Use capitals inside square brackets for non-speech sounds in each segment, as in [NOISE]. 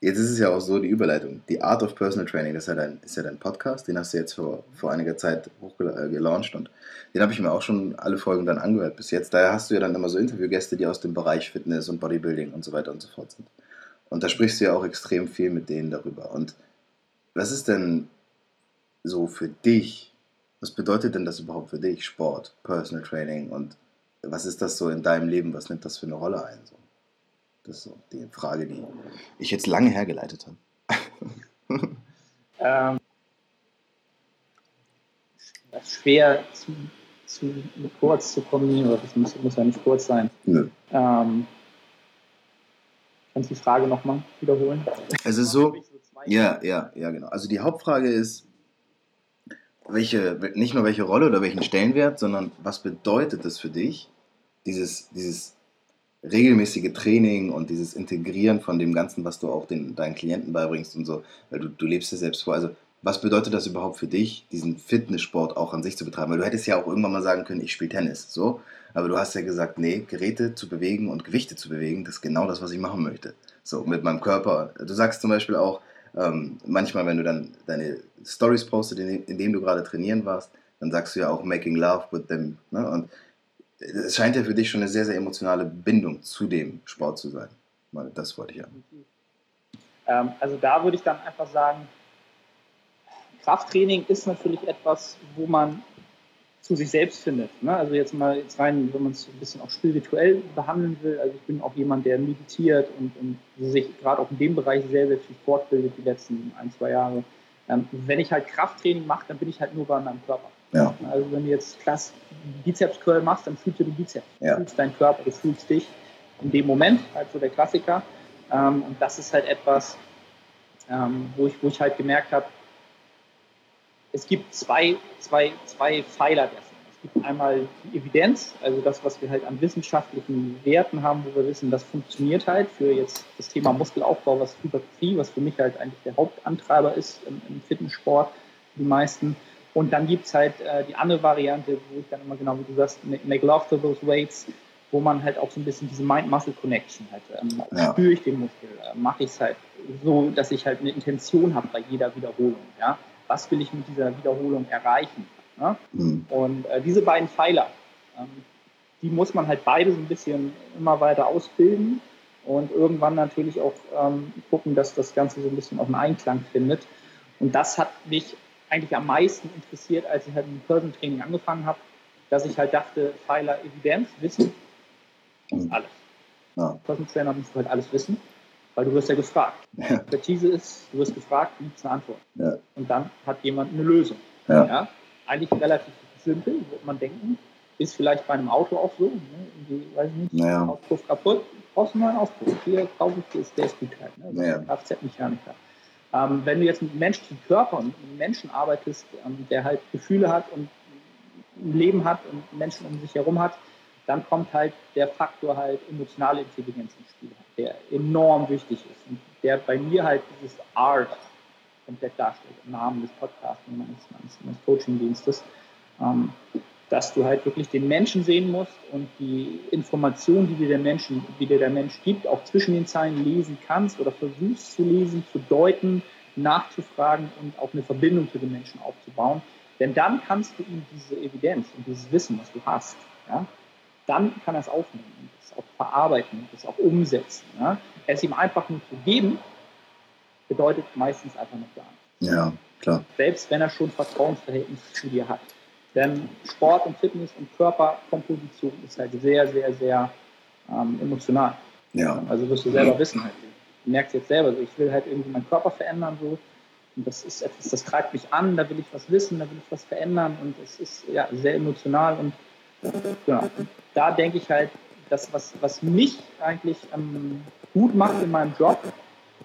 Jetzt ist es ja auch so, die Überleitung. Die Art of Personal Training, das ist ja dein, ist ja dein Podcast, den hast du jetzt vor, vor einiger Zeit hochgelauncht und den habe ich mir auch schon alle Folgen dann angehört bis jetzt. Daher hast du ja dann immer so Interviewgäste, die aus dem Bereich Fitness und Bodybuilding und so weiter und so fort sind. Und da sprichst du ja auch extrem viel mit denen darüber. Und was ist denn so für dich, was bedeutet denn das überhaupt für dich, Sport, Personal Training und was ist das so in deinem Leben, was nimmt das für eine Rolle ein? So? Das ist so die Frage, die ich jetzt lange hergeleitet habe. [LAUGHS] ähm, das schwer zu, zu kurz zu kombinieren, oder das muss, muss ja nicht kurz sein. Nö. Ähm, kannst du die Frage nochmal wiederholen? Es ist so, ja, ja, ja, genau. Also die Hauptfrage ist, welche, nicht nur welche Rolle oder welchen Stellenwert, sondern was bedeutet es für dich, dieses, dieses regelmäßige Training und dieses Integrieren von dem Ganzen, was du auch den, deinen Klienten beibringst und so, weil du, du lebst es selbst vor. Also, was bedeutet das überhaupt für dich, diesen Fitnesssport auch an sich zu betreiben? Weil du hättest ja auch irgendwann mal sagen können, ich spiele Tennis, so. Aber du hast ja gesagt, nee, Geräte zu bewegen und Gewichte zu bewegen, das ist genau das, was ich machen möchte. So, mit meinem Körper. Du sagst zum Beispiel auch, ähm, manchmal, wenn du dann deine Stories postest, in, in denen du gerade trainieren warst, dann sagst du ja auch making love with them. Ne? Und es scheint ja für dich schon eine sehr, sehr emotionale Bindung zu dem Sport zu sein. Das wollte ich ja. Ähm, also da würde ich dann einfach sagen, Krafttraining ist natürlich etwas, wo man zu sich selbst findet. Ne? Also jetzt mal jetzt rein, wenn man es ein bisschen auch spirituell behandeln will. Also ich bin auch jemand, der meditiert und, und sich gerade auch in dem Bereich sehr, sehr viel fortbildet die letzten ein, zwei Jahre. Ähm, wenn ich halt Krafttraining mache, dann bin ich halt nur bei meinem Körper. Ja. Also wenn du jetzt klass Bizeps Curl machst, dann fühlst du den Bizeps, ja. du fühlst deinen Körper, du fühlst dich in dem Moment, halt so der Klassiker. Ähm, und das ist halt etwas, ähm, wo, ich, wo ich halt gemerkt habe, es gibt zwei, zwei, zwei Pfeiler dessen. Es gibt einmal die Evidenz, also das, was wir halt an wissenschaftlichen Werten haben, wo wir wissen, das funktioniert halt für jetzt das Thema Muskelaufbau, was Hypertrophie, was für mich halt eigentlich der Hauptantreiber ist im, im Fitnesssport, die meisten. Und dann gibt es halt äh, die andere Variante, wo ich dann immer genau, wie du sagst, make love to those weights, wo man halt auch so ein bisschen diese Mind-Muscle-Connection hat. Ähm, ja. Spüre ich den Muskel, äh, mache ich es halt so, dass ich halt eine Intention habe bei jeder Wiederholung. Ja? Was will ich mit dieser Wiederholung erreichen? Ne? Mhm. Und äh, diese beiden Pfeiler, ähm, die muss man halt beide so ein bisschen immer weiter ausbilden und irgendwann natürlich auch ähm, gucken, dass das Ganze so ein bisschen auch einen Einklang findet. Und das hat mich eigentlich am meisten interessiert, als ich halt mit dem Personal Training angefangen habe, dass ich halt dachte, Pfeiler Evidenz, Wissen, das ist alles. Ja. Personal Trainer musst du halt alles wissen, weil du wirst ja gefragt. [LAUGHS] Ja. Expertise ist, du wirst gefragt, gibt es eine Antwort. Ja. Und dann hat jemand eine Lösung. Ja. ja. Eigentlich relativ simpel, würde man denken. Ist vielleicht bei einem Auto auch so. Ne? Irgendwie, weiß ich nicht, naja. Auspuff kaputt, brauchst du einen neuen Auspuff. Hier kaufe ich, ist der ist gut halt. Ne? naja. Kfz-Mechaniker. Ähm, wenn du jetzt mit menschlichen Körper und mit Menschen arbeitest, ähm, der halt Gefühle hat und ein Leben hat und Menschen um sich herum hat, dann kommt halt der Faktor halt emotionale Intelligenz ins Spiel, der enorm wichtig ist und der bei mir halt dieses Art komplett darstellt, im Namen des Podcasts meines, meines, meines Coaching-Dienstes. Ähm, dass du halt wirklich den Menschen sehen musst und die Informationen, die dir der, Menschen, die dir der Mensch gibt, auch zwischen den Zeilen lesen kannst oder versuchst zu lesen, zu deuten, nachzufragen und auch eine Verbindung zu den Menschen aufzubauen. Denn dann kannst du ihm diese Evidenz und dieses Wissen, was du hast, ja, dann kann er es aufnehmen und es auch verarbeiten und es auch umsetzen. Ja. Es ihm einfach nur zu geben, bedeutet meistens einfach noch gar nichts. Ja, klar. Selbst wenn er schon Vertrauensverhältnis zu dir hat. Denn Sport und Fitness und Körperkomposition ist halt sehr, sehr, sehr ähm, emotional. Ja. Also wirst du selber wissen halt. Du merkst jetzt selber, ich will halt irgendwie meinen Körper verändern so. Und das ist etwas, das treibt mich an, da will ich was wissen, da will ich was verändern und es ist ja sehr emotional und ja, und da denke ich halt, das, was, was mich eigentlich ähm, gut macht in meinem Job,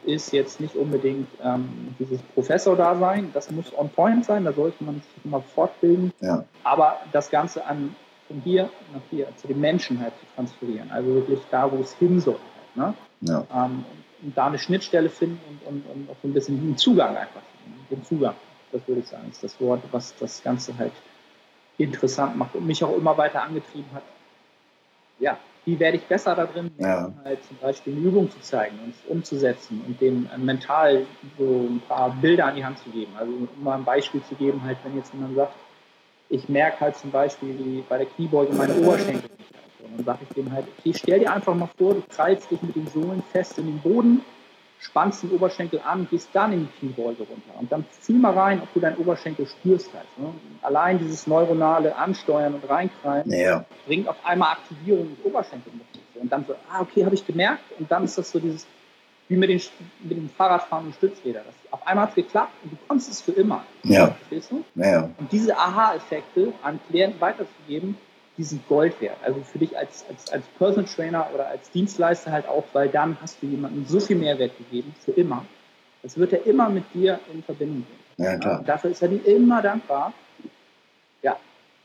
ist jetzt nicht unbedingt ähm, dieses Professor-Dasein. Das muss on point sein, da sollte man sich immer fortbilden. Ja. Aber das Ganze an von hier nach hier zu den Menschen halt zu transferieren. Also wirklich da, wo es hin soll. Halt, ne? ja. ähm, und da eine Schnittstelle finden und, und, und auch so ein bisschen den Zugang einfach. Den Zugang, das würde ich sagen, ist das Wort, was das Ganze halt interessant macht und mich auch immer weiter angetrieben hat, ja, wie werde ich besser da drin, Ja. halt zum Beispiel eine Übung zu zeigen und umzusetzen und dem äh, mental so ein paar Bilder an die Hand zu geben. Also um mal ein Beispiel zu geben, halt wenn jetzt jemand sagt, ich merke halt zum Beispiel wie bei der Kniebeuge meine Oberschenkel nicht. Also, und dann sage ich dem halt, okay, stell dir einfach mal vor, du krallst dich mit den Sohlen fest in den Boden, spannst den Oberschenkel an, gehst dann in die Kniebeuge runter. Und dann fühl mal rein, ob du deinen Oberschenkel spürst halt. Ne? Allein dieses neuronale Ansteuern und Reinkrallen Ja, bringt auf einmal Aktivierung des Oberschenkelmuskels. Und dann so, ah, okay, habe ich gemerkt. Und dann ist das so dieses, wie mit, den, mit dem Fahrradfahren und Stützräder. Das, auf einmal hat es geklappt und du konntest es für immer. Ja. Verstehst du? ja, Und diese Aha-Effekte an Klienten weiterzugeben, die sind Gold wert. Also für dich als, als, als Personal Trainer oder als Dienstleister halt auch, weil dann hast du jemandem so viel Mehrwert gegeben, für immer. Das wird er immer mit dir in Verbindung bringen. ja, klar. Und dafür ist er dir immer dankbar. Ja,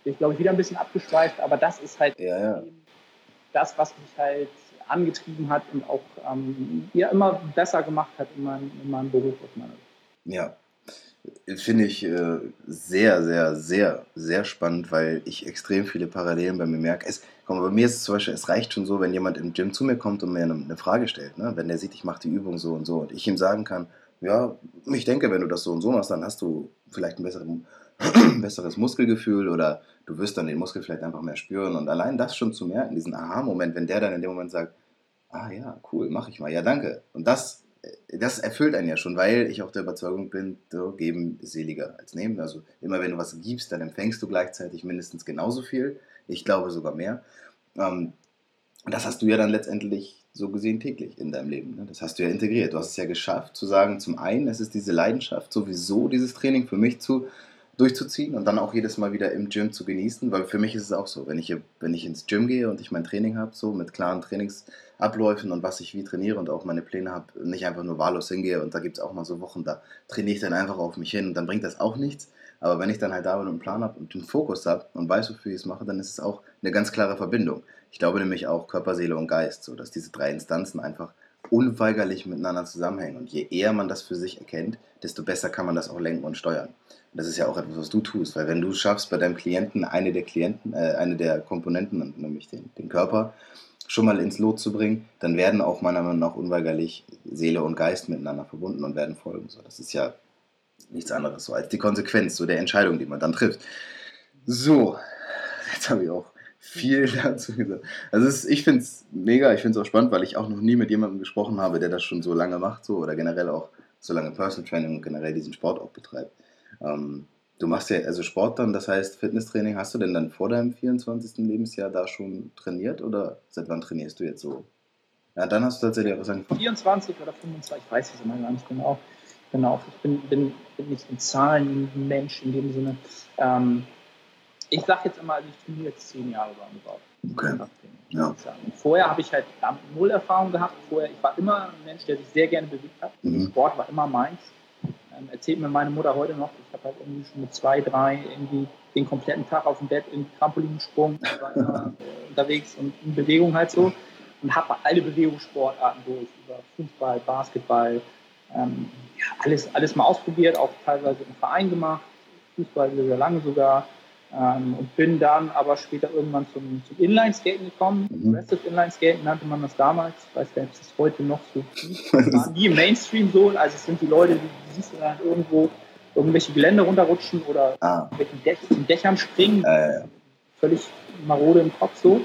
ich glaube ich wieder ein bisschen abgeschweift, aber das ist halt Ja, ja. das, was mich halt angetrieben hat und auch ähm, ja, immer besser gemacht hat in meinem, in meinem Beruf aus meiner Sicht. Ja, finde ich äh, sehr, sehr, sehr, sehr spannend, weil ich extrem viele Parallelen bei mir merke. Es, komm, bei mir ist es zum Beispiel, es reicht schon so, wenn jemand im Gym zu mir kommt und mir eine, eine Frage stellt. Ne? Wenn der sieht, ich mache die Übung so und so und ich ihm sagen kann, ja, ich denke, wenn du das so und so machst, dann hast du vielleicht ein besseres, [CLEARS THROAT] besseres Muskelgefühl oder du wirst dann den Muskel vielleicht einfach mehr spüren. Und allein das schon zu merken, diesen Aha-Moment, wenn der dann in dem Moment sagt, ah ja, cool, mache ich mal, ja, danke. Und das, das erfüllt einen ja schon, weil ich auch der Überzeugung bin, so, geben seliger als nehmen. Also immer wenn du was gibst, dann empfängst du gleichzeitig mindestens genauso viel. Ich glaube sogar mehr. Ähm, das hast du ja dann letztendlich so gesehen täglich in deinem Leben. Ne? Das hast du ja integriert. Du hast es ja geschafft, zu sagen, zum einen, es ist diese Leidenschaft, sowieso dieses Training für mich zu durchzuziehen und dann auch jedes Mal wieder im Gym zu genießen, weil für mich ist es auch so, wenn ich, wenn ich ins Gym gehe und ich mein Training habe, so mit klaren Trainingsabläufen und was ich wie trainiere und auch meine Pläne habe, nicht einfach nur wahllos hingehe und da gibt es auch mal so Wochen, da trainiere ich dann einfach auf mich hin und dann bringt das auch nichts. Aber wenn ich dann halt da bin und einen Plan habe und einen Fokus habe und weiß, wofür ich es mache, dann ist es auch eine ganz klare Verbindung. Ich glaube nämlich auch Körper, Seele und Geist, so dass diese drei Instanzen einfach unweigerlich miteinander zusammenhängen. Und je eher man das für sich erkennt, desto besser kann man das auch lenken und steuern. Das ist ja auch etwas, was du tust, weil wenn du schaffst, bei deinem Klienten eine der Klienten, äh, eine der Komponenten, nämlich den, den Körper, schon mal ins Lot zu bringen, dann werden auch meiner Meinung nach unweigerlich Seele und Geist miteinander verbunden und werden folgen. So, das ist ja nichts anderes so als die Konsequenz so der Entscheidung, die man dann trifft. So, jetzt habe ich auch viel [LAUGHS] dazu gesagt. Also ist, ich finde es mega, ich finde es auch spannend, weil ich auch noch nie mit jemandem gesprochen habe, der das schon so lange macht, so oder generell auch so lange Personal Training und generell diesen Sport auch betreibt. Ähm, du machst ja also Sport dann, das heißt Fitnesstraining. Hast du denn dann vor deinem 24. Lebensjahr da schon trainiert oder seit wann trainierst du jetzt so? Ja, dann hast du tatsächlich auch was angefangen. 24 oder 25, ich weiß es immer gar nicht genau. Genau, ich bin, bin, bin nicht ein Zahlenmensch in dem Sinne. Ähm, ich sage jetzt immer, also ich trainiere jetzt zehn Jahre roundabout. Okay. Ja. Vorher habe ich halt null Erfahrung gehabt. Vorher, ich war immer ein Mensch, der sich sehr gerne bewegt hat. Mhm. Sport war immer meins. Ähm, erzählt mir meine Mutter heute noch, ich habe halt irgendwie schon mit zwei, drei irgendwie den kompletten Tag auf dem Bett in Trampolin gesprungen, ich [LAUGHS] war immer äh, unterwegs und in Bewegung halt so und habe alle Bewegungssportarten durch, über Fußball, Basketball, ähm, ja, alles, alles mal ausprobiert, auch teilweise im Verein gemacht, Fußball sehr lange sogar. Ähm, und bin dann aber später irgendwann zum, zum Inline-Skaten gekommen. Mhm. Progressive Inline-Skaten nannte man das damals. Ich weiß gar nicht, ob es heute noch so gibt. [LAUGHS] War nie im Mainstream so. Also es sind die Leute, die, die siehst du dann irgendwo irgendwelche Gelände runterrutschen oder Ah, irgendwelchen Dech, in Dächern springen. äh. Völlig marode im Kopf so.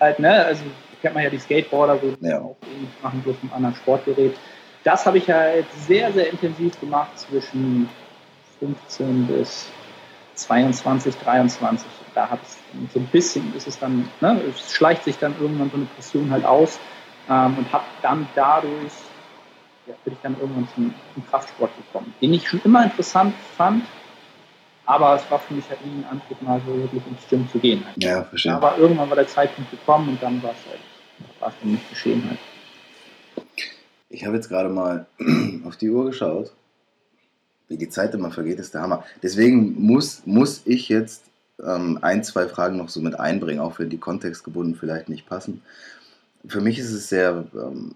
Halt, ne? Also kennt man ja die Skateboarder, so, die Ja. auch ähnlich machen, bloß mit einem anderen Sportgerät. Das habe ich halt sehr, sehr intensiv gemacht zwischen 15 bis 22, 23. Da hat es so ein bisschen, ist es dann, ne, es schleicht sich dann irgendwann so eine Pression halt aus ähm, und habe dann dadurch, ja, bin ich dann irgendwann zum, zum Kraftsport gekommen, den ich schon immer interessant fand, aber es war für mich halt nie ein Antrieb, mal so wirklich ins Gym zu gehen. Halt. ja, verstehe. Aber irgendwann war der Zeitpunkt gekommen und dann war es halt, war es für mich geschehen halt. Ich habe jetzt gerade mal [CLEARS THROAT] auf die Uhr geschaut. Wie die Zeit immer vergeht, ist der Hammer. Deswegen muss, muss ich jetzt ähm, ein, zwei Fragen noch so mit einbringen, auch wenn die kontextgebunden vielleicht nicht passen. Für mich ist es sehr ähm,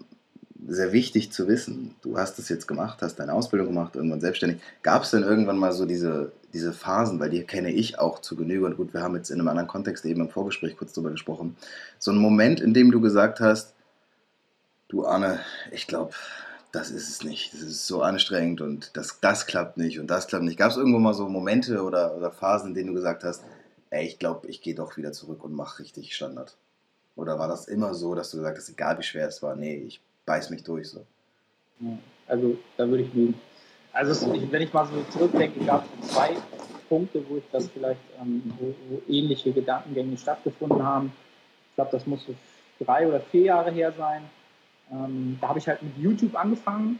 sehr wichtig zu wissen. Du hast es jetzt gemacht, hast deine Ausbildung gemacht, irgendwann selbstständig. Gab es denn irgendwann mal so diese, diese Phasen, weil die kenne ich auch zu Genüge und gut, wir haben jetzt in einem anderen Kontext eben im Vorgespräch kurz drüber gesprochen, so ein Moment, in dem du gesagt hast, du Arne, ich glaube, das ist es nicht. Das ist so anstrengend und das, das klappt nicht und das klappt nicht. Gab es irgendwo mal so Momente oder, oder Phasen, in denen du gesagt hast, ey, ich glaube, ich gehe doch wieder zurück und mache richtig Standard? Oder war das immer so, dass du gesagt hast, egal wie schwer es war, nee, ich beiß mich durch so? Also da würde ich lügen. Also wenn ich mal so zurückdenke, gab es zwei Punkte, wo ich das vielleicht, ähm, wo, wo, ähnliche Gedankengänge stattgefunden haben. Ich glaube, das muss so drei oder vier Jahre her sein. Ähm, da habe ich halt mit YouTube angefangen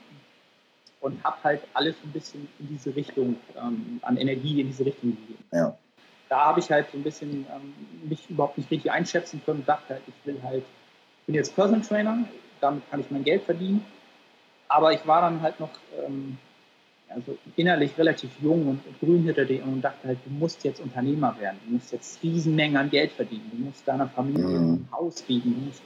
und habe halt alles ein bisschen in diese Richtung, ähm, an Energie in diese Richtung gegeben. Ja. Da habe ich halt so ein bisschen ähm, mich überhaupt nicht richtig einschätzen können und dachte halt, ich will halt, ich bin jetzt Personal Trainer, damit kann ich mein Geld verdienen. Aber ich war dann halt noch also innerlich relativ jung und grün hinter dir und dachte halt, du musst jetzt Unternehmer werden, du musst jetzt Riesenmengen an Geld verdienen, du musst deiner Familie mhm. ein Haus bieten, du musst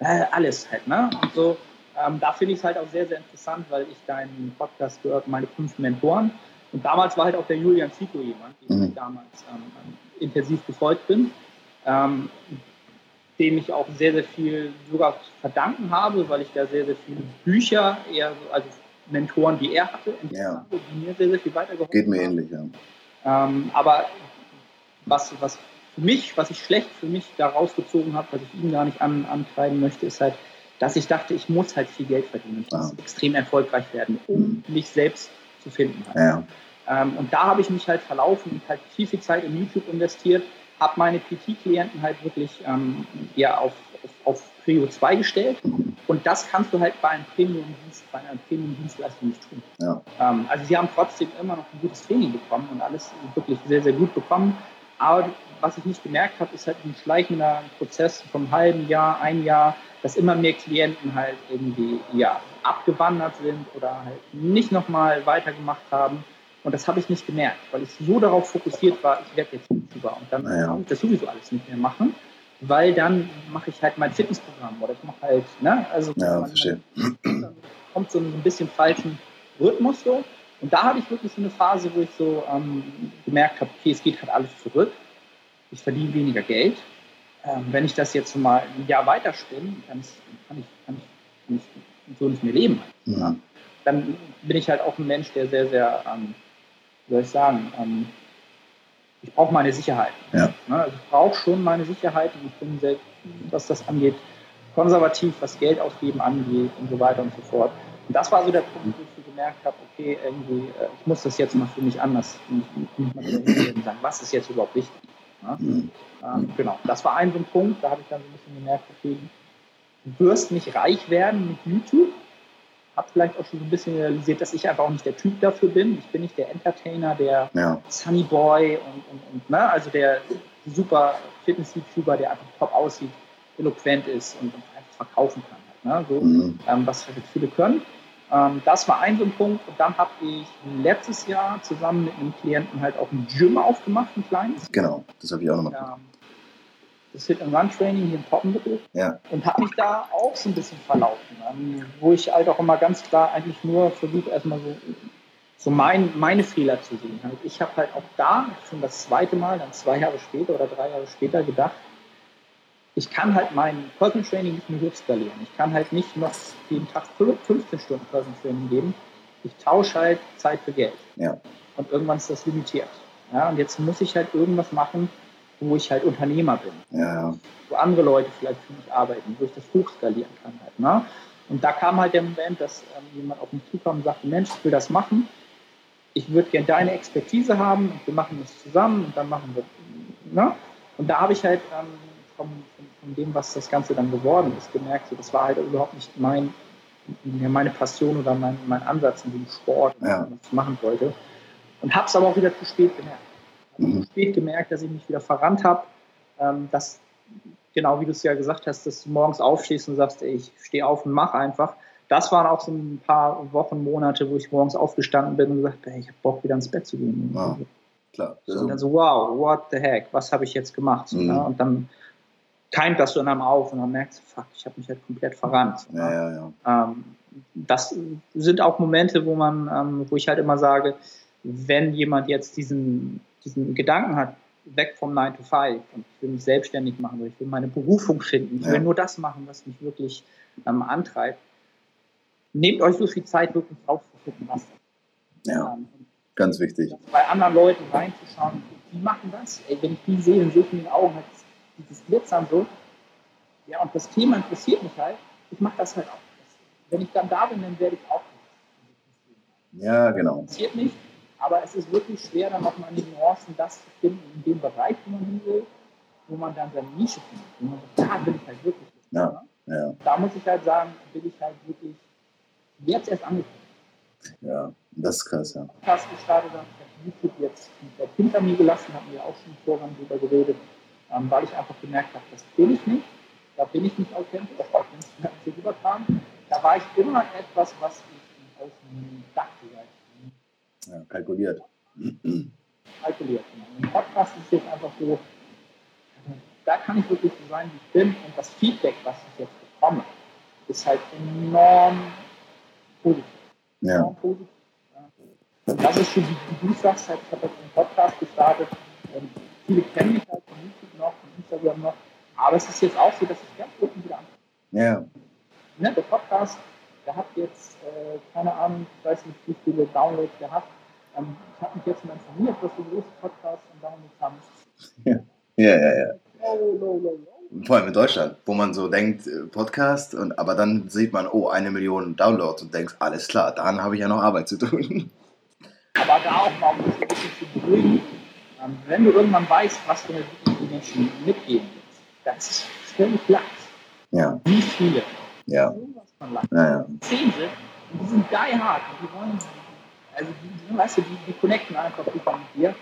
äh, alles halt. Ne? Und so, ähm, da finde ich es halt auch sehr, sehr interessant, weil ich deinen Podcast gehört, meine fünf Mentoren. Und damals war halt auch der Julian Zico jemand, den mhm. ich damals ähm, intensiv gefolgt bin, ähm, dem ich auch sehr, sehr viel sogar verdanken habe, weil ich da sehr, sehr viele Bücher, eher so, also Mentoren, die er hatte, ja. die mir sehr, sehr viel weitergeholfen Geht mir haben. ähnlich, ja. Ähm, aber was, was mich, was ich schlecht für mich da rausgezogen habe, was ich ihm gar nicht an, antreiben möchte, ist halt, dass ich dachte, ich muss halt viel Geld verdienen. Ich muss extrem erfolgreich werden, um mich selbst zu finden. Ja. Ähm, und da habe ich mich halt verlaufen und halt viel, viel Zeit in YouTube investiert, habe meine PT-Klienten halt wirklich ähm, ja, auf, auf, auf Prio 2 gestellt. Und das kannst du halt bei einem Premium-Dienst, bei einer Premium-Dienstleistung nicht tun. Ja. Ähm, also sie haben trotzdem immer noch ein gutes Training bekommen und alles wirklich sehr, sehr gut bekommen. Aber was ich nicht gemerkt habe, ist halt ein schleichender Prozess vom halben Jahr, ein Jahr, dass immer mehr Klienten halt irgendwie ja, abgewandert sind oder halt nicht nochmal weitergemacht haben. Und das habe ich nicht gemerkt, weil ich so darauf fokussiert war, ich werde jetzt YouTuber und dann ja. kann ich das sowieso alles nicht mehr machen, weil dann mache ich halt mein Fitnessprogramm oder ich mache halt, ne, also ja, man, man kommt so ein bisschen falschen Rhythmus so. Und da hatte ich wirklich so eine Phase, wo ich so ähm, gemerkt habe, okay, es geht halt alles zurück ich verdiene weniger Geld. Ähm, wenn ich das jetzt mal ein Jahr weiterspinne, dann kann ich, kann ich, kann ich so nicht mehr leben. Ja. Dann bin ich halt auch ein Mensch, der sehr, sehr, ähm, wie soll ich sagen, ähm, ich brauche meine Sicherheit. Ja. Ne? Also ich brauche schon meine Sicherheit und ich bin, sehr, was das angeht, konservativ, was Geld ausgeben angeht und so weiter und so fort. Und das war so der Punkt, wo ich so gemerkt habe, okay, irgendwie, äh, ich muss das jetzt mal für mich anders mal sagen, was ist jetzt überhaupt wichtig. Ne? Mhm. Ähm, genau, das war ein so ein Punkt, da habe ich dann so ein bisschen gemerkt, okay, du wirst nicht reich werden mit YouTube. Habe vielleicht auch schon so ein bisschen realisiert, dass ich einfach auch nicht der Typ dafür bin. Ich bin nicht der Entertainer, der ja. Sunny Boy und, und, und ne? also der super Fitness-YouTuber, der einfach top aussieht, eloquent ist und, und einfach verkaufen kann. Ne? So, mhm. ähm, was halt viele können. Ähm, das war ein so ein Punkt. Und dann habe ich letztes Jahr zusammen mit einem Klienten halt auch ein Gym aufgemacht, ein kleines. Genau, das habe ich auch nochmal gemacht. Das Hit and Run Training hier in Poppenbüttel. Ja. Und habe mich da auch so ein bisschen verlaufen. Ähm, wo ich halt auch immer ganz klar eigentlich nur versuche, erstmal so, so mein, meine Fehler zu sehen. Ich habe halt auch da schon das zweite Mal, dann zwei Jahre später oder drei Jahre später gedacht, ich kann halt mein Personal Training nicht mehr hochskalieren. Ich kann halt nicht noch jeden Tag 15 Stunden Personal Training geben. Ich tausche halt Zeit für Geld. Ja. Und irgendwann ist das limitiert. Ja, und jetzt muss ich halt irgendwas machen, wo ich halt Unternehmer bin. Ja. Wo andere Leute vielleicht für mich arbeiten, wo ich das hochskalieren kann halt. Ne? Und da kam halt der Moment, dass ähm, jemand auf mich zukam und sagte, Mensch, ich will das machen. Ich würde gerne deine Expertise haben und wir machen das zusammen und dann machen wir. Ne? Und da habe ich halt ähm, vom, von dem, was das Ganze dann geworden ist, gemerkt, so, das war halt überhaupt nicht mein, meine Passion oder mein, mein Ansatz in dem Sport, ja. was ich machen wollte. Und habe es aber auch wieder zu spät gemerkt. Mhm. Zu spät gemerkt, dass ich mich wieder verrannt habe, ähm, dass, genau wie du es ja gesagt hast, dass du morgens aufstehst und sagst, ey, ich stehe auf und mache einfach. Das waren auch so ein paar Wochen, Monate, wo ich morgens aufgestanden bin und gesagt habe, ich habe Bock, wieder ins Bett zu gehen. Ja, klar. So, und dann so, wow, what the heck, was habe ich jetzt gemacht? Mhm. Ja, und dann keimt das so in einem auf und dann merkst du, fuck, ich habe mich halt komplett verrannt. Ja, ja, ja. Ähm, das sind auch Momente, wo man, ähm, wo ich halt immer sage, wenn jemand jetzt diesen, diesen Gedanken hat, weg vom 9 to 5 und ich will mich selbstständig machen ich will meine Berufung finden, ich will nur das machen, was mich wirklich ähm, antreibt, nehmt euch so viel Zeit, wirklich rauszufinden, was das. Ja, ähm, ganz wichtig. Bei anderen Leuten reinzuschauen, die machen das. Ey, wenn ich die sehe, in den Augen halt dieses Glitzern so. Ja, und das Thema interessiert mich halt. Ich mache das halt auch. Wenn ich dann da bin, dann werde ich auch. Ja, genau. Interessiert mich, aber es ist wirklich schwer, dann nochmal in den Nuancen das zu finden, in dem Bereich, wo man hin will, wo man dann seine Nische findet. Wo man sagt, da will ich halt wirklich. Ja, ja. Da muss ich halt sagen, will ich halt wirklich jetzt erst angefangen. Ja, das ist krass, ja. Podcast gestartet habe, ich habe YouTube jetzt komplett hinter mir gelassen, haben wir auch schon vorher drüber geredet, ähm, weil ich einfach gemerkt habe, das bin ich nicht, da bin ich nicht authentisch, das authentisch hier rüberkam. Da war ich immer etwas, was ich aus dem dachte. Ja, kalkuliert. Kalkuliert. Im Podcast ist es jetzt einfach so, da kann ich wirklich so sein, wie ich bin und das Feedback, was ich jetzt bekomme, ist halt enorm positiv. Ja. Enorm positiv. Das ist schon, wie du sagst, halt, ich habe jetzt einen Podcast gestartet. Viele kennen mich halt von YouTube noch, von Instagram noch. Aber es ist jetzt auch so, dass ich ganz unten wieder anfange. Ja. Ne, der Podcast, der hat jetzt, äh, keine Ahnung, ich weiß nicht, wie viele Downloads der hat. Ähm, ich habe mich jetzt mal informiert, was so große Podcasts und Downloads haben. Ja, ja, ja. ja. Low, low, low, Vor allem in Deutschland, wo man so denkt, äh, Podcast, und, aber dann sieht man, oh, eine Million Downloads und denkst, alles klar, dann habe ich ja noch Arbeit zu tun. Aber da auch mal, um das ein bisschen zu beruhigen, wenn du irgendwann weißt, was du den Menschen mitgeben willst, das ist völlig leicht. Ja. Nicht viele. Ja. Ja, ja. Zehn sind und die sind die hard und die wollen, also die, weißt du, die, die connecten einfach super mit dir.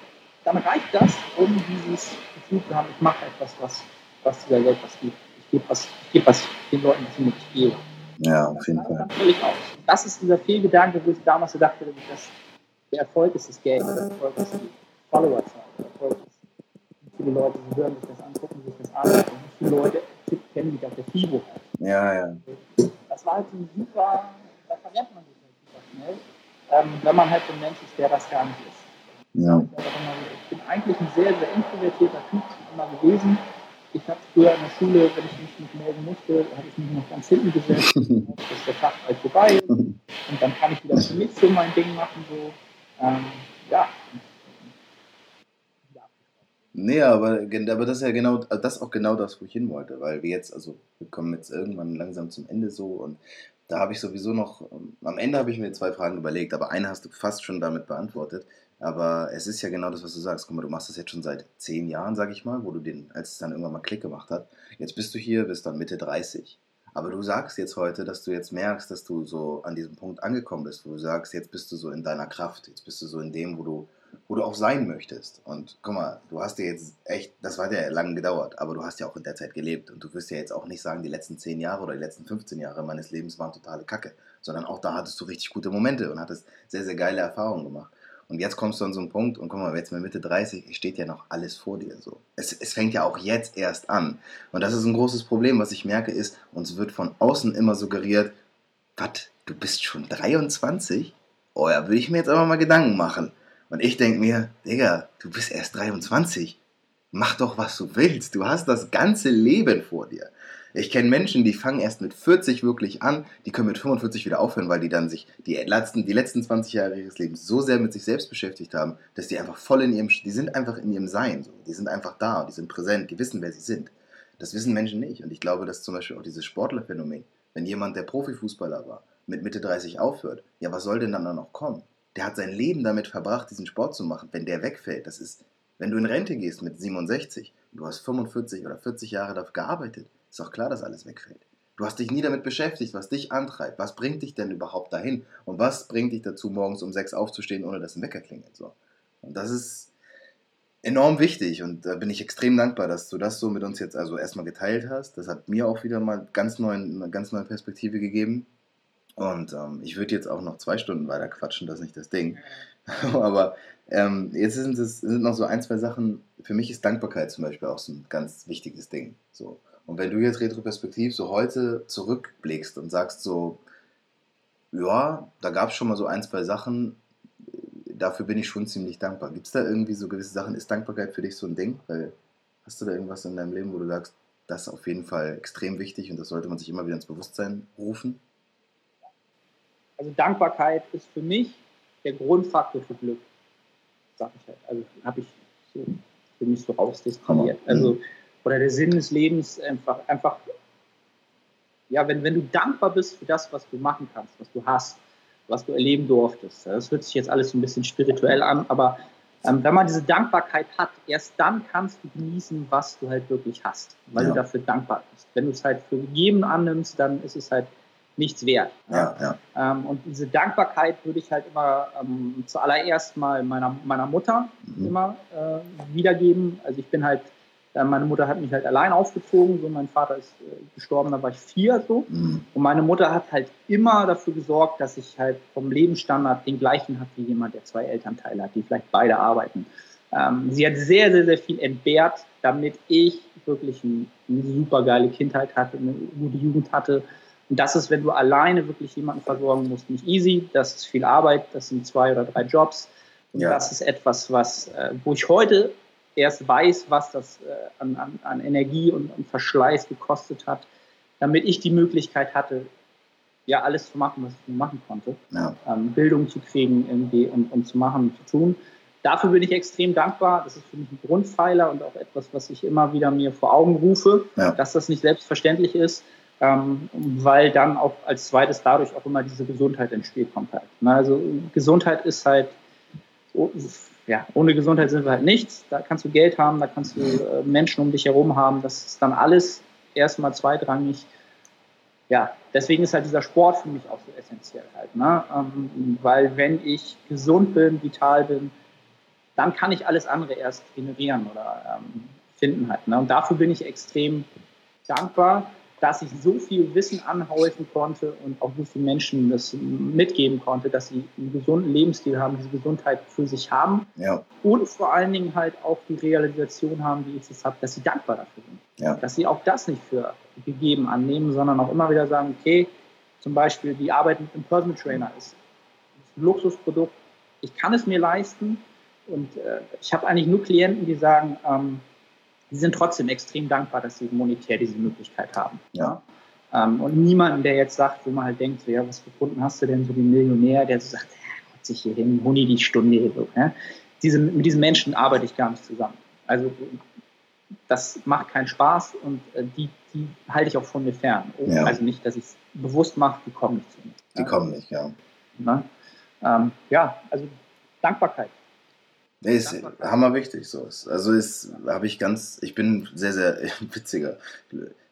Dann reicht das, um dieses Gefühl zu haben, ich mache etwas, was, was dieser Welt was gibt. Ich gebe was, ich gebe was den Leuten, was ich nicht gebe. Ja, auf jeden Fall. Das ist dieser Fehlgedanke, wo ich damals gedacht habe, dass der Erfolg ist das Geld, der Erfolg ist die Followerzahl, viele Leute hören sich das an, gucken sich das an, und wie viele Leute kennen mich auf der FIBO. Ja, ja. Das war halt ein super, da verrennt man sich halt super schnell, ähm, wenn man halt so ein Mensch ist, der das gar nicht ist. Ja. Ich bin eigentlich ein sehr, sehr introvertierter Typ immer gewesen. Ich habe früher in der Schule, wenn ich mich nicht melden musste, habe ich mich noch ganz hinten gesetzt, [LAUGHS] dass der Tag bald vorbei ist. Und dann kann ich wieder für mich so mein Ding machen. So. Ähm, ja. Nee, aber, aber das ist ja genau, das ist auch genau das, wo ich hin wollte, weil wir jetzt, also wir kommen jetzt irgendwann langsam zum Ende so und da habe ich sowieso noch, am Ende habe ich mir zwei Fragen überlegt, aber eine hast du fast schon damit beantwortet. Aber es ist ja genau das, was du sagst. Guck mal, du machst das jetzt schon seit zehn Jahren, sag ich mal, wo du den, als es dann irgendwann mal Klick gemacht hat. Jetzt bist du hier, bist dann Mitte 30. Aber du sagst jetzt heute, dass du jetzt merkst, dass du so an diesem Punkt angekommen bist, wo du sagst, jetzt bist du so in deiner Kraft, jetzt bist du so in dem, wo du, wo du auch sein möchtest. Und guck mal, du hast dir jetzt echt, das war ja lange gedauert, aber du hast ja auch in der Zeit gelebt. Und du wirst ja jetzt auch nicht sagen, die letzten zehn Jahre oder die letzten 15 Jahre meines Lebens waren totale Kacke, sondern auch da hattest du richtig gute Momente und hattest sehr, sehr geile Erfahrungen gemacht. Und jetzt kommst du an so einen Punkt und guck mal, jetzt mit Mitte 30 steht ja noch alles vor dir so. Es, es fängt ja auch jetzt erst an. Und das ist ein großes Problem, was ich merke, ist, uns wird von außen immer suggeriert, was, du bist schon 23? Oh ja, würde ich mir jetzt aber mal Gedanken machen. Und ich denke mir, Digga, du bist erst 23. Mach doch, was du willst. Du hast das ganze Leben vor dir. Ich kenne Menschen, die fangen erst mit 40 wirklich an, die können mit 45 wieder aufhören, weil die dann sich die letzten, die letzten 20 Jahre ihres Lebens so sehr mit sich selbst beschäftigt haben, dass die einfach voll in ihrem, die sind einfach in ihrem Sein, so. die sind einfach da, die sind präsent, die wissen, wer sie sind. Das wissen Menschen nicht. Und ich glaube, dass zum Beispiel auch dieses Sportlerphänomen, wenn jemand, der Profifußballer war, mit Mitte 30 aufhört, ja, was soll denn dann noch kommen? Der hat sein Leben damit verbracht, diesen Sport zu machen. Wenn der wegfällt, das ist, wenn du in Rente gehst mit 67, du hast 45 oder 40 Jahre dafür gearbeitet, ist doch klar, dass alles wegfällt. Du hast dich nie damit beschäftigt, was dich antreibt. Was bringt dich denn überhaupt dahin? Und was bringt dich dazu, morgens um sechs aufzustehen, ohne dass ein Wecker klingelt? So. Und das ist enorm wichtig und da bin ich extrem dankbar, dass du das so mit uns jetzt also erstmal geteilt hast. Das hat mir auch wieder mal ganz neuen, eine ganz neue Perspektive gegeben. Und ähm, ich würde jetzt auch noch zwei Stunden weiter quatschen, das ist nicht das Ding. [LAUGHS] Aber ähm, jetzt sind es sind noch so ein, zwei Sachen. Für mich ist Dankbarkeit zum Beispiel auch so ein ganz wichtiges Ding. So. Und wenn du jetzt retroperspektiv so heute zurückblickst und sagst so, ja, da gab es schon mal so ein, zwei Sachen, dafür bin ich schon ziemlich dankbar. Gibt es da irgendwie so gewisse Sachen? Ist Dankbarkeit für dich so ein Ding? Weil hast du da irgendwas in deinem Leben, wo du sagst, das ist auf jeden Fall extrem wichtig und das sollte man sich immer wieder ins Bewusstsein rufen? Also Dankbarkeit ist für mich der Grundfaktor für Glück, sag ich halt. Also habe ich so für mich so rausdestilliert. Also, mhm. oder der Sinn des Lebens einfach, einfach ja, wenn, wenn du dankbar bist für das, was du machen kannst, was du hast, was du erleben durftest. Das hört sich jetzt alles so ein bisschen spirituell an, aber ähm, wenn man diese Dankbarkeit hat, erst dann kannst du genießen, was du halt wirklich hast, weil ja. du dafür dankbar bist. Wenn du es halt für gegeben annimmst, dann ist es halt nichts wert. Ja, ja. Ähm, und diese Dankbarkeit würde ich halt immer ähm, zuallererst mal meiner, meiner Mutter mhm. immer äh, wiedergeben. Also ich bin halt meine Mutter hat mich halt allein aufgezogen, so mein Vater ist äh, gestorben, da war ich vier so. Mhm. Und meine Mutter hat halt immer dafür gesorgt, dass ich halt vom Lebensstandard den gleichen habe wie jemand, der zwei Elternteile hat, die vielleicht beide arbeiten. Ähm, sie hat sehr, sehr, sehr viel entbehrt, damit ich wirklich ein, eine super geile Kindheit hatte, eine gute Jugend hatte. Und das ist, wenn du alleine wirklich jemanden versorgen musst, nicht easy. Das ist viel Arbeit, das sind zwei oder drei Jobs. Und ja. das ist etwas, was, äh, wo ich heute erst weiß, was das äh, an, an, an, Energie und, und, Verschleiß gekostet hat, damit ich die Möglichkeit hatte, ja, alles zu machen, was ich machen konnte. Ja. Ähm, Bildung zu kriegen irgendwie und, und zu machen und zu tun. Dafür bin ich extrem dankbar. Das ist für mich ein Grundpfeiler und auch etwas, was ich immer wieder mir vor Augen rufe, ja. dass das nicht selbstverständlich ist, ähm, weil dann auch als zweites dadurch auch immer diese Gesundheit ins Spiel kommt halt. Also Gesundheit ist halt ja, ohne Gesundheit sind wir halt nichts. Da kannst du Geld haben, da kannst du äh, Menschen um dich herum haben. Das ist dann alles erstmal zweitrangig. Ja, deswegen ist halt dieser Sport für mich auch so essentiell halt. Ne? Ähm, weil wenn ich gesund bin, vital bin, dann kann ich alles andere erst generieren oder ähm, finden halt. Ne? Und dafür bin ich extrem dankbar dass ich so viel Wissen anhäufen konnte und auch so vielen Menschen das mitgeben konnte, dass sie einen gesunden Lebensstil haben, diese Gesundheit für sich haben ja. und vor allen Dingen halt auch die Realisation haben, wie ich es habe, dass sie dankbar dafür sind. Ja. Dass sie auch das nicht für gegeben annehmen, sondern auch immer wieder sagen, okay, zum Beispiel die Arbeit mit einem Personal Trainer ist, ist ein Luxusprodukt, ich kann es mir leisten und äh, ich habe eigentlich nur Klienten, die sagen, ähm, die sind trotzdem extrem dankbar, dass sie monetär diese Möglichkeit haben. Ja. Ähm, und niemanden, der jetzt sagt, wo man halt denkt, so, ja, was für Kunden hast du denn, so wie Millionär, der so sagt, ja, Gott, sich hier hin, Huni die Stunde. So, ja? Diese, mit diesen Menschen arbeite ich gar nicht zusammen. Also das macht keinen Spaß und äh, die, die halte ich auch von mir fern. Ja. Also nicht, dass ich es bewusst mache, die kommen nicht zu mir. Die ja? kommen nicht, ja. Ähm, ja, also Dankbarkeit. Nee, ist hammer wichtig. So. Also ist, habe ich ganz, ich bin sehr, sehr [LAUGHS] witziger.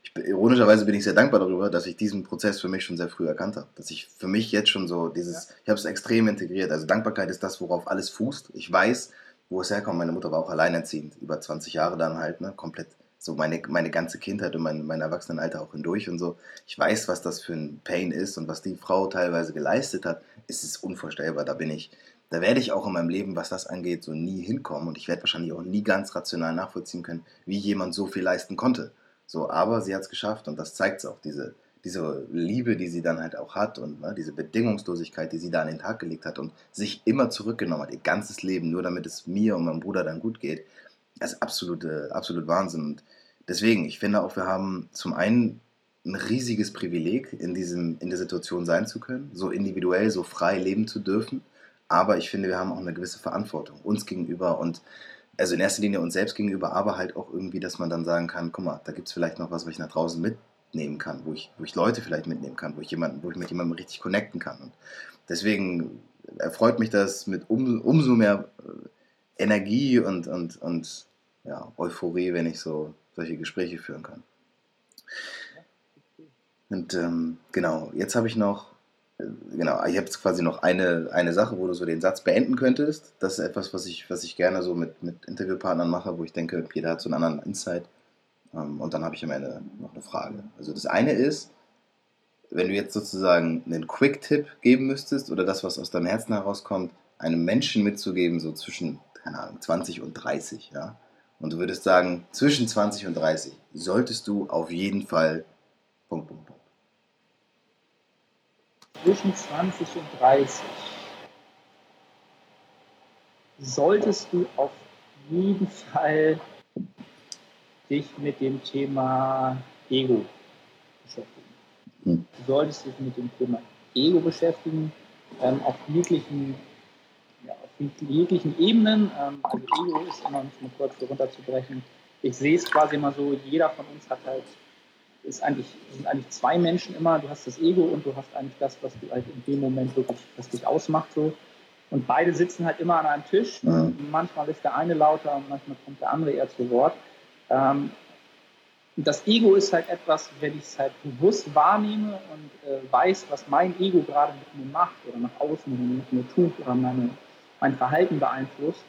Ich, ironischerweise bin ich sehr dankbar darüber, dass ich diesen Prozess für mich schon sehr früh erkannt habe. Dass ich für mich jetzt schon so dieses, ja. ich habe es extrem integriert. Also Dankbarkeit ist das, worauf alles fußt. Ich weiß, wo es herkommt. Meine Mutter war auch alleinerziehend, über 20 Jahre dann halt, ne, komplett so meine, meine ganze Kindheit und mein, mein Erwachsenenalter auch hindurch und so. Ich weiß, was das für ein Pain ist und was die Frau teilweise geleistet hat. Es ist unvorstellbar. Da bin ich, da werde ich auch in meinem Leben, was das angeht, so nie hinkommen und ich werde wahrscheinlich auch nie ganz rational nachvollziehen können, wie jemand so viel leisten konnte. So, aber sie hat es geschafft und das zeigt es auch, diese, diese Liebe, die sie dann halt auch hat und ne, diese Bedingungslosigkeit, die sie da an den Tag gelegt hat und sich immer zurückgenommen hat, ihr ganzes Leben, nur damit es mir und meinem Bruder dann gut geht, das ist absolute, absolut Wahnsinn. Und deswegen, ich finde auch, wir haben zum einen ein riesiges Privileg, in, diesem, in der Situation sein zu können, so individuell, so frei leben zu dürfen aber ich finde, wir haben auch eine gewisse Verantwortung uns gegenüber und also in erster Linie uns selbst gegenüber, aber halt auch irgendwie, dass man dann sagen kann, guck mal, da gibt es vielleicht noch was, was ich nach draußen mitnehmen kann, wo ich, wo ich Leute vielleicht mitnehmen kann, wo ich, jemanden, wo ich mit jemandem richtig connecten kann. Und deswegen erfreut mich das mit um, umso mehr äh, Energie und, und, und ja, Euphorie, wenn ich so solche Gespräche führen kann. Und ähm, genau, jetzt habe ich noch genau, ich habe jetzt quasi noch eine, eine Sache, wo du so den Satz beenden könntest. Das ist etwas, was ich, was ich gerne so mit, mit Interviewpartnern mache, wo ich denke, jeder hat so einen anderen Insight. Ähm, und dann habe ich am Ende noch eine Frage. Also das eine ist, wenn du jetzt sozusagen einen Quick-Tipp geben müsstest oder das, was aus deinem Herzen herauskommt, einem Menschen mitzugeben, so zwischen, keine Ahnung, 20 und 30, ja, und du würdest sagen, zwischen 20 und 30 solltest du auf jeden Fall. Punkt, Punkt, Punkt. Zwischen 20 und 30 solltest du auf jeden Fall dich mit dem Thema Ego beschäftigen. Hm. Du solltest dich mit dem Thema Ego beschäftigen, ähm, auf jeglichen ja, auf jeglichen Ebenen. Ähm, also Ego ist immer, um es mal kurz runterzubrechen, ich sehe es quasi immer so, jeder von uns hat halt, ist eigentlich, sind eigentlich zwei Menschen immer, du hast das Ego und du hast eigentlich das, was du halt in dem Moment wirklich, was dich ausmacht so. Und beide sitzen halt immer an einem Tisch. Mhm. Manchmal ist der eine lauter und manchmal kommt der andere eher zu Wort. Ähm, das Ego ist halt etwas, wenn ich es halt bewusst wahrnehme und äh, weiß, was mein Ego gerade mit mir macht oder nach außen mit mir tut oder meine, mein Verhalten beeinflusst,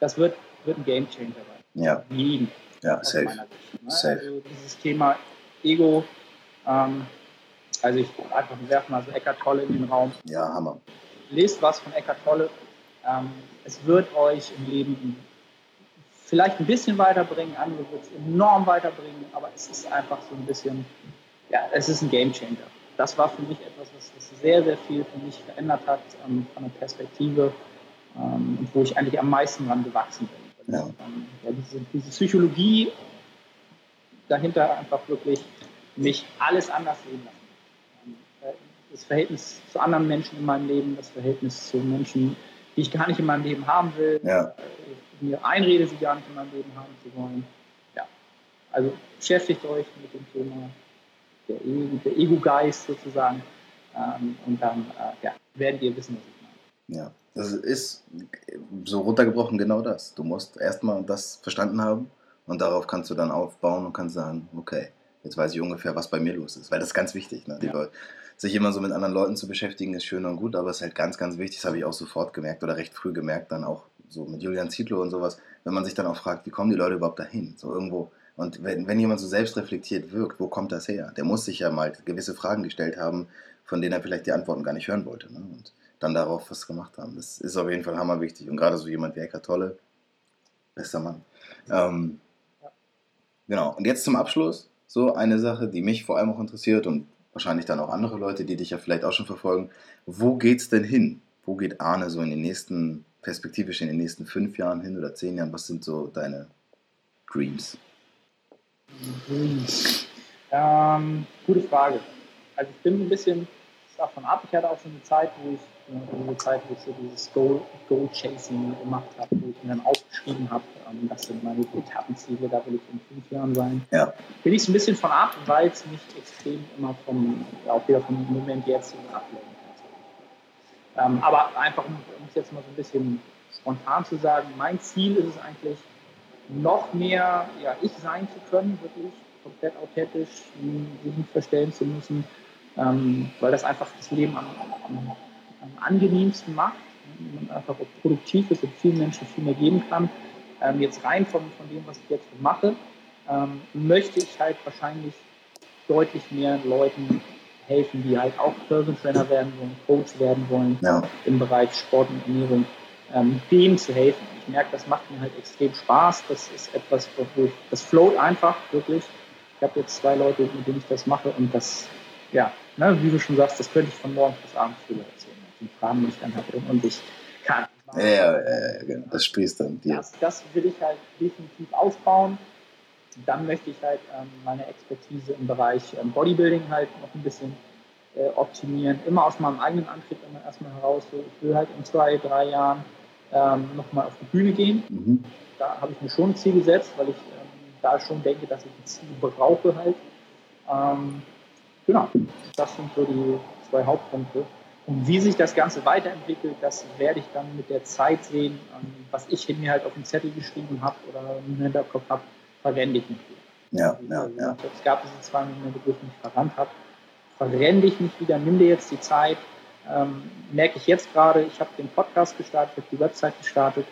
das wird, wird ein Game Changer sein. Ja. Jeden. Ja, safe. Sicht, ne? safe. Also dieses Thema Ego, ähm, also ich einfach werfe mal so Eckart Tolle in den Raum. Ja, Hammer. Lest was von Eckart Tolle. Ähm, es wird euch im Leben vielleicht ein bisschen weiterbringen, andere wird es enorm weiterbringen, aber es ist einfach so ein bisschen, ja, es ist ein Game Changer. Das war für mich etwas, was, was sehr, sehr viel für mich verändert hat ähm, von der Perspektive ähm, und wo ich eigentlich am meisten dran gewachsen bin. Ja. Ja, diese, diese Psychologie dahinter einfach wirklich mich alles anders sehen lassen. Äh, das Verhältnis zu anderen Menschen in meinem Leben, das Verhältnis zu Menschen, die ich gar nicht in meinem Leben haben will. Ja. Mir einrede, sie gar nicht in meinem Leben haben zu wollen. Ja, also beschäftigt euch mit dem Thema der, e der Ego-Geist sozusagen ähm, und dann äh, ja, werdet ihr wissen, was ich meine. Ja, das ist so runtergebrochen genau das. Du musst erstmal das verstanden haben und darauf kannst du dann aufbauen und kannst sagen, okay, jetzt weiß ich ungefähr, was bei mir los ist. Weil das ist ganz wichtig. Ne? Ja. Leute, sich immer so mit anderen Leuten zu beschäftigen, ist schön und gut, aber es ist halt ganz, ganz wichtig, das habe ich auch sofort gemerkt oder recht früh gemerkt, dann auch so mit Julian Zietlow und sowas, wenn man sich dann auch fragt, wie kommen die Leute überhaupt dahin? So irgendwo. Und wenn, wenn jemand so selbstreflektiert wirkt, wo kommt das her? Der muss sich ja mal gewisse Fragen gestellt haben, von denen er vielleicht die Antworten gar nicht hören wollte. Ne? Und dann darauf was gemacht haben. Das ist auf jeden Fall hammerwichtig. Und gerade so jemand wie Eckart Tolle, bester Mann. Ähm, Genau. Und jetzt zum Abschluss so eine Sache, die mich vor allem auch interessiert und wahrscheinlich dann auch andere Leute, die dich ja vielleicht auch schon verfolgen. Wo geht's denn hin? Wo geht Arne so in den nächsten perspektivisch in den nächsten fünf Jahren hin oder zehn Jahren? Was sind so deine Dreams? Dreams. Ähm, gute Frage. Also ich bin ein bisschen davon ab. Ich hatte auch so eine Zeit, wo ich eine Zeit, wo ich so dieses Goal, Goal Chasing gemacht habe, wo ich mir dann aufgeschrieben habe, ähm, das sind meine Etappenziele, da will ich in fünf Jahren sein. Ja. Bin ich so ein bisschen von ab, weil es mich extrem immer vom, auch wieder vom Moment jetzt ablenkt. Ähm, aber einfach, um, um es jetzt mal so ein bisschen spontan zu sagen, mein Ziel ist es eigentlich, noch mehr ja, ich sein zu können, wirklich komplett authentisch, sich nicht verstellen zu müssen, ähm, weil das einfach das Leben am, am, am angenehmsten macht, man einfach auch produktiv ist und vielen Menschen viel mehr geben kann. Ähm, jetzt rein von, von dem, was ich jetzt mache, ähm, möchte ich halt wahrscheinlich deutlich mehr Leuten helfen, die halt auch Personal Trainer werden wollen, Coach werden wollen ja. im Bereich Sport und Ernährung, ähm, denen zu helfen. Ich merke, das macht mir halt extrem Spaß. Das ist etwas, wo ich, das float einfach wirklich. Ich habe jetzt zwei Leute, mit denen ich das mache und das, ja, ne, wie du schon sagst, das könnte ich von morgens bis abends früher erzählen. Die Fragen, die ich dann habe und ich kann. Ja, ja, ja, genau. Das sprießt dann dir. Das, das will ich halt definitiv aufbauen dann möchte ich halt ähm, meine Expertise im Bereich ähm, Bodybuilding halt noch ein bisschen äh, optimieren. Immer aus meinem eigenen Antrieb immer erstmal heraus. So, ich will halt in zwei, drei Jahren ähm, nochmal auf die Bühne gehen. Mhm. Da habe ich mir schon ein Ziel gesetzt, weil ich ähm, da schon denke, dass ich ein Ziel brauche halt. Ähm, genau, das sind so die zwei Hauptpunkte. Und wie sich das Ganze weiterentwickelt, das werde ich dann mit der Zeit sehen, ähm, was ich mir halt auf den Zettel geschrieben habe oder im Hinterkopf habe verwende ich nicht wieder. Ja, ja, also, ja. Es gab diese zwei Momente, wo ich mich verrannt habe. Verrenne dich nicht wieder, nimm dir jetzt die Zeit. Ähm, merke ich jetzt gerade, ich habe den Podcast gestartet, ich habe die Website gestartet.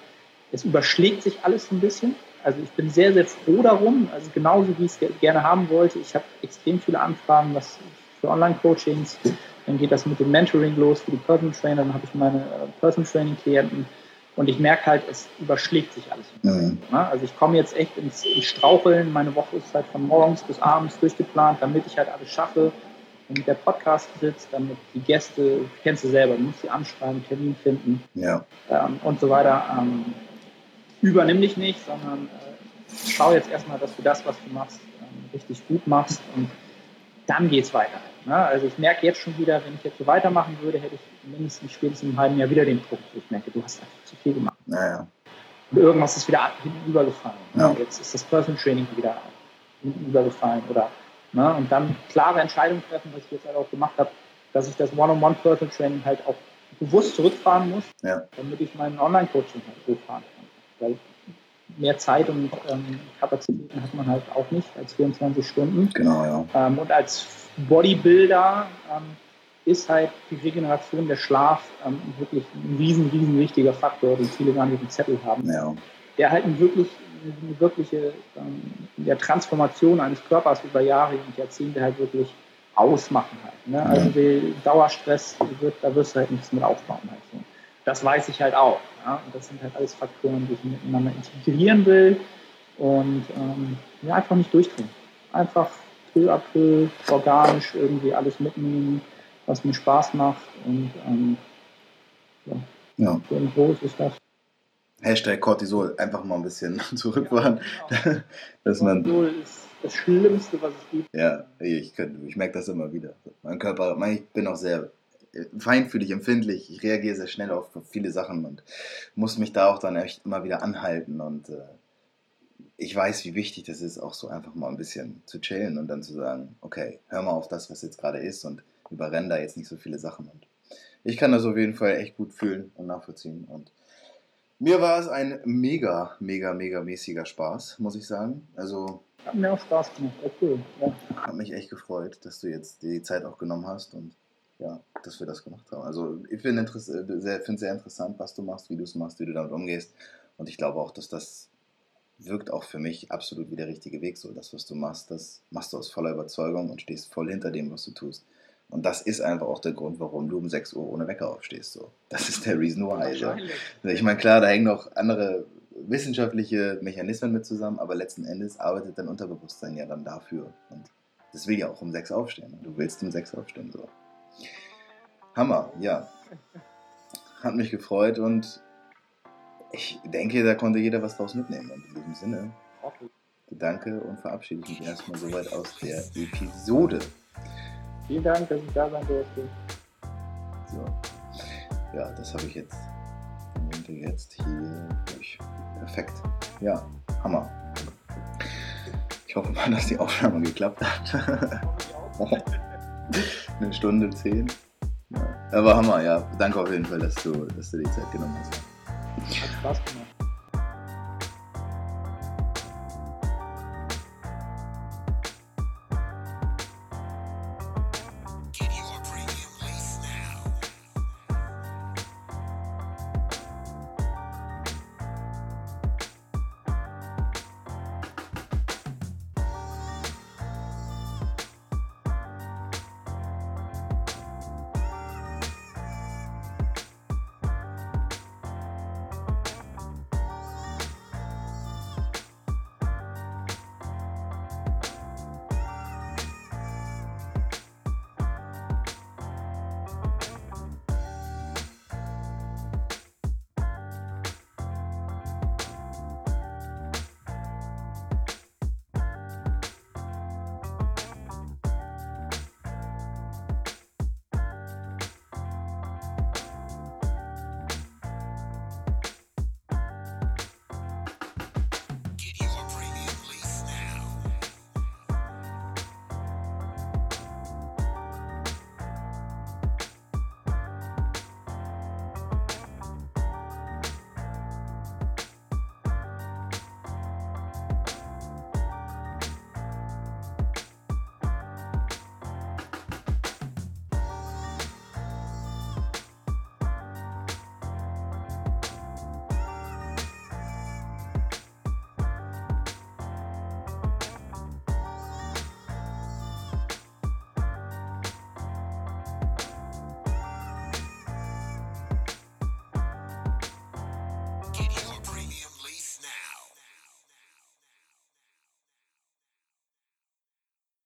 Es überschlägt sich alles ein bisschen. Also ich bin sehr, sehr froh darum, also genauso wie ich es gerne haben wollte. Ich habe extrem viele Anfragen was für Online-Coachings. Dann geht das mit dem Mentoring los für die Personal Trainer. Dann habe ich meine äh, Personal Training-Klienten Und ich merke halt, es überschlägt sich alles. Mhm. Also ich komme jetzt echt ins, ins, Straucheln. Meine Woche ist halt von morgens bis abends durchgeplant, damit ich halt alles schaffe. Damit der Podcast sitzt, damit die Gäste, kennst du selber, du musst sie anschreiben, Termin finden ja. ähm, und so weiter. Ähm, übernimm dich nicht, sondern äh, schau jetzt erstmal, dass du das, was du machst, ähm, richtig gut machst und dann geht es weiter. Ne? Also ich merke jetzt schon wieder, wenn ich jetzt so weitermachen würde, hätte ich mindestens spätestens im halben Jahr wieder den Punkt. Ich merke, du hast einfach zu viel gemacht. Naja. Und irgendwas ist wieder hinten übergefallen. Ja. Jetzt ist das Personal Training wieder hinten übergefallen. Oder, ne? Und dann klare Entscheidungen treffen, was ich jetzt halt auch gemacht habe, dass ich das One-on-One Personal Training halt auch bewusst zurückfahren muss, ja. damit ich meinen Online-Coaching halt hochfahren kann. Weil mehr Zeit und ähm, Kapazitäten hat man halt auch nicht als 24 Stunden. Genau, ja. Ähm, und als Bodybuilder ähm, ist halt die Regeneration, der Schlaf ähm, wirklich ein riesen, riesen wichtiger Faktor, den viele gar nicht dem Zettel haben. Ja. Der halt eine, wirklich, eine wirkliche ähm, der Transformation eines Körpers über Jahre und Jahrzehnte halt wirklich ausmachen halt. Ne? Also Dauerstress, wird, da wirst du halt nichts mit aufbauen. Halt. Das weiß ich halt auch. Ja? Und das sind halt alles Faktoren, die ich miteinander integrieren will und ähm, ja, einfach nicht durchdrehen. Einfach peu à peu organisch irgendwie alles mitnehmen, was mir Spaß macht und ähm, ja. ja. So groß ist das. Hashtag Cortisol, einfach mal ein bisschen [LAUGHS] zurückfahren. Ja, [LAUGHS] dass man Cortisol ist das Schlimmste, was es gibt. Ja, ich, ich merke das immer wieder. Mein Körper, ich bin auch sehr feinfühlig, empfindlich. Ich reagiere sehr schnell auf viele Sachen und muss mich da auch dann echt immer wieder anhalten. Und äh, ich weiß, wie wichtig das ist, auch so einfach mal ein bisschen zu chillen und dann zu sagen, okay, hör mal auf das, was jetzt gerade ist und überrenn da jetzt nicht so viele Sachen. Und ich kann das auf jeden Fall echt gut fühlen und nachvollziehen. Und mir war es ein mega, mega, mega mäßiger Spaß, muss ich sagen. Also hat mir auch Spaß gemacht, cool. Ja. Hat mich echt gefreut, dass du jetzt die Zeit auch genommen hast und ja, dass wir das gemacht haben. Also ich finde es äh, sehr, find sehr interessant, was du machst, wie du es machst, wie du damit umgehst. Und ich glaube auch, dass das wirkt auch für mich absolut wie der richtige Weg. So, das, was du machst, das machst du aus voller Überzeugung und stehst voll hinter dem, was du tust. Und das ist einfach auch der Grund, warum du um 6 Uhr ohne Wecker aufstehst. So. Das ist der Reason why. So. Ich meine, klar, da hängen noch andere wissenschaftliche Mechanismen mit zusammen, aber letzten Endes arbeitet dein Unterbewusstsein ja dann dafür. Und das will ja auch um 6 aufstehen. Du willst um 6 aufstehen. So. Hammer, ja. Hat mich gefreut und ich denke, da konnte jeder was draus mitnehmen. Und in diesem Sinne, danke und verabschiede ich mich erstmal soweit aus der Episode. Vielen Dank, dass ich da sein durfte. So. Ja, das habe ich jetzt. Jetzt hier durch. Perfekt. Ja, Hammer. Ich hoffe mal, dass die Aufnahme geklappt hat. [LAUGHS] [LAUGHS] [LAUGHS] Eine Stunde zehn. Ja. Aber Hammer, ja. Danke auf jeden Fall, dass du, dass du die Zeit genommen hast. Hat Spaß gemacht.